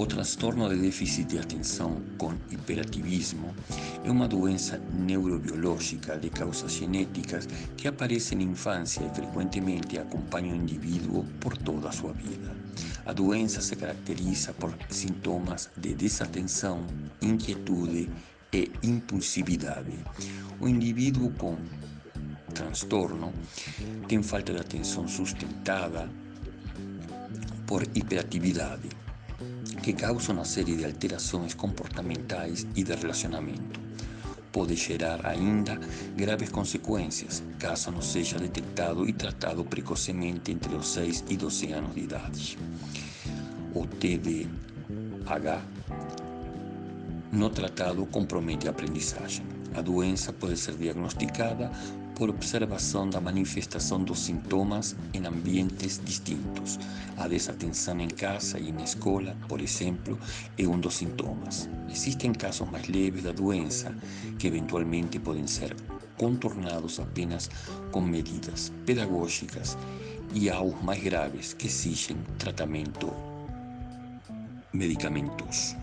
O transtorno de déficit de atenção com hiperativismo é uma doença neurobiológica de causas genéticas que aparece na infância e frequentemente acompanha o indivíduo por toda a sua vida. A doença se caracteriza por sintomas de desatenção, inquietude e impulsividade. O indivíduo com transtorno tem falta de atenção sustentada por hiperatividade que causa uma série de alterações comportamentais e de relacionamento. Pode gerar ainda graves consequências caso não seja detectado e tratado precocemente entre os 6 e 12 anos de idade. O TDAH no tratado compromete a aprendizagem. A doença pode ser diagnosticada por observação da manifestação dos sintomas em ambientes distintos. A desatenção em casa e na escola, por exemplo, é um dos sintomas. Existem casos mais leves da doença que eventualmente podem ser contornados apenas com medidas pedagógicas e há os mais graves que exigem tratamento medicamentoso.